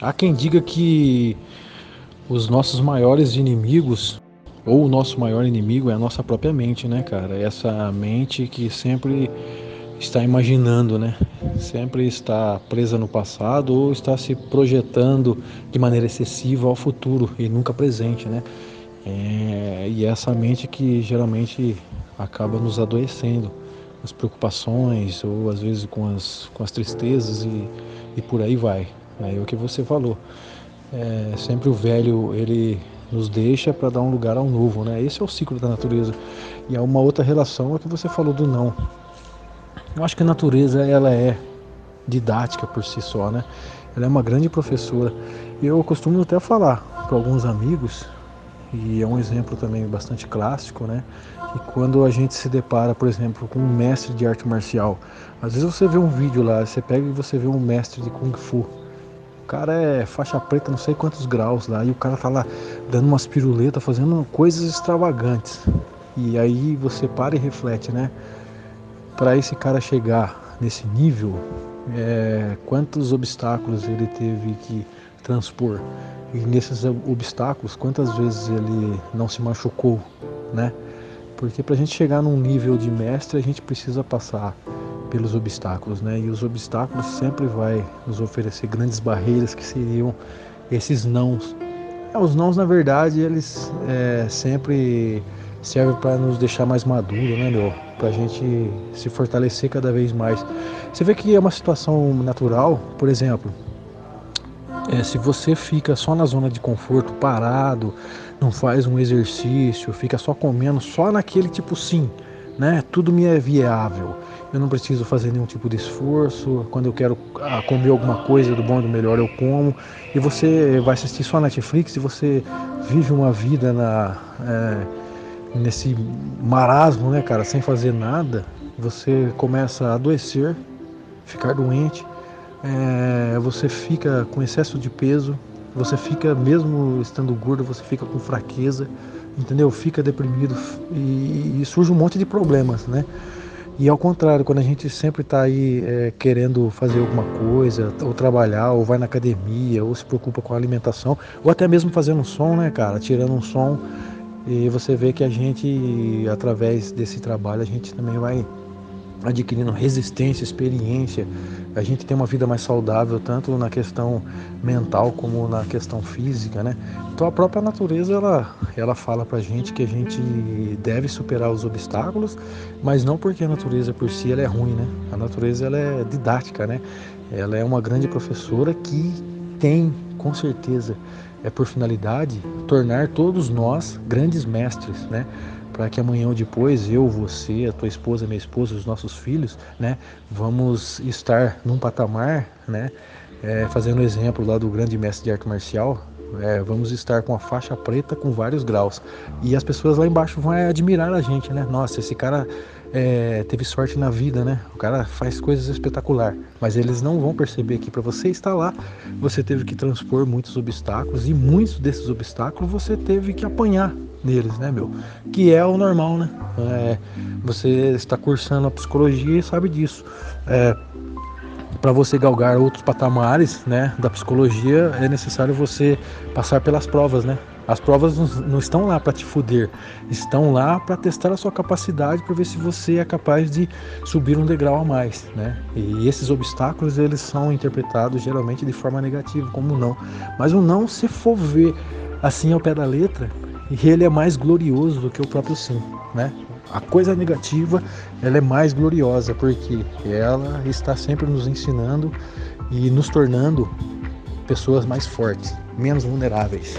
Há quem diga que os nossos maiores inimigos, ou o nosso maior inimigo é a nossa própria mente, né, cara? Essa mente que sempre está imaginando, né? Sempre está presa no passado ou está se projetando de maneira excessiva ao futuro e nunca presente, né? É, e essa mente que geralmente acaba nos adoecendo, as preocupações ou às vezes com as, com as tristezas e, e por aí vai. É o que você falou. É, sempre o velho ele nos deixa para dar um lugar ao novo, né? Esse é o ciclo da natureza. E há uma outra relação é que você falou do não. Eu acho que a natureza ela é didática por si só, né? Ela é uma grande professora. Eu costumo até falar para alguns amigos, e é um exemplo também bastante clássico, né? E quando a gente se depara, por exemplo, com um mestre de arte marcial, às vezes você vê um vídeo lá, você pega e você vê um mestre de kung fu cara é faixa preta, não sei quantos graus lá, e o cara tá lá dando umas piruletas, fazendo coisas extravagantes. E aí você para e reflete, né? Para esse cara chegar nesse nível, é, quantos obstáculos ele teve que transpor? E nesses obstáculos, quantas vezes ele não se machucou, né? Porque para a gente chegar num nível de mestre, a gente precisa passar pelos obstáculos, né? E os obstáculos sempre vai nos oferecer grandes barreiras que seriam esses nãos. É, os nãos, na verdade, eles é, sempre servem para nos deixar mais maduro, né, meu? Para a gente se fortalecer cada vez mais. Você vê que é uma situação natural, por exemplo, é, se você fica só na zona de conforto, parado, não faz um exercício, fica só comendo, só naquele tipo sim, né? Tudo me é viável eu não preciso fazer nenhum tipo de esforço. Quando eu quero ah, comer alguma coisa do bom e do melhor, eu como. E você vai assistir só Netflix e você vive uma vida na, é, nesse marasmo, né, cara, sem fazer nada. Você começa a adoecer, ficar doente, é, você fica com excesso de peso, você fica, mesmo estando gordo, você fica com fraqueza, entendeu? Fica deprimido e, e surge um monte de problemas, né? E ao contrário, quando a gente sempre está aí é, querendo fazer alguma coisa, ou trabalhar, ou vai na academia, ou se preocupa com a alimentação, ou até mesmo fazendo um som, né, cara? Tirando um som, e você vê que a gente, através desse trabalho, a gente também vai adquirindo resistência, experiência. A gente tem uma vida mais saudável, tanto na questão mental como na questão física, né? Então a própria natureza, ela, ela fala pra gente que a gente deve superar os obstáculos, mas não porque a natureza por si ela é ruim, né? A natureza, ela é didática, né? Ela é uma grande professora que tem, com certeza, é por finalidade tornar todos nós grandes mestres, né? Para que amanhã ou depois eu, você, a tua esposa, minha esposa, os nossos filhos, né, vamos estar num patamar, né, é, fazendo exemplo lá do grande mestre de arte marcial, é, vamos estar com a faixa preta com vários graus e as pessoas lá embaixo vão admirar a gente, né? Nossa, esse cara é, teve sorte na vida, né? O cara faz coisas espetacular, mas eles não vão perceber que para você estar lá, você teve que transpor muitos obstáculos e muitos desses obstáculos você teve que apanhar, neles, né, meu? Que é o normal, né? É, você está cursando a psicologia e sabe disso. É, para você galgar outros patamares, né, da psicologia, é necessário você passar pelas provas, né? As provas não estão lá para te fuder, estão lá para testar a sua capacidade para ver se você é capaz de subir um degrau a mais, né? E esses obstáculos eles são interpretados geralmente de forma negativa, como não. Mas o não, se for ver assim ao pé da letra, ele é mais glorioso do que o próprio sim, né? A coisa negativa, ela é mais gloriosa porque ela está sempre nos ensinando e nos tornando pessoas mais fortes, menos vulneráveis.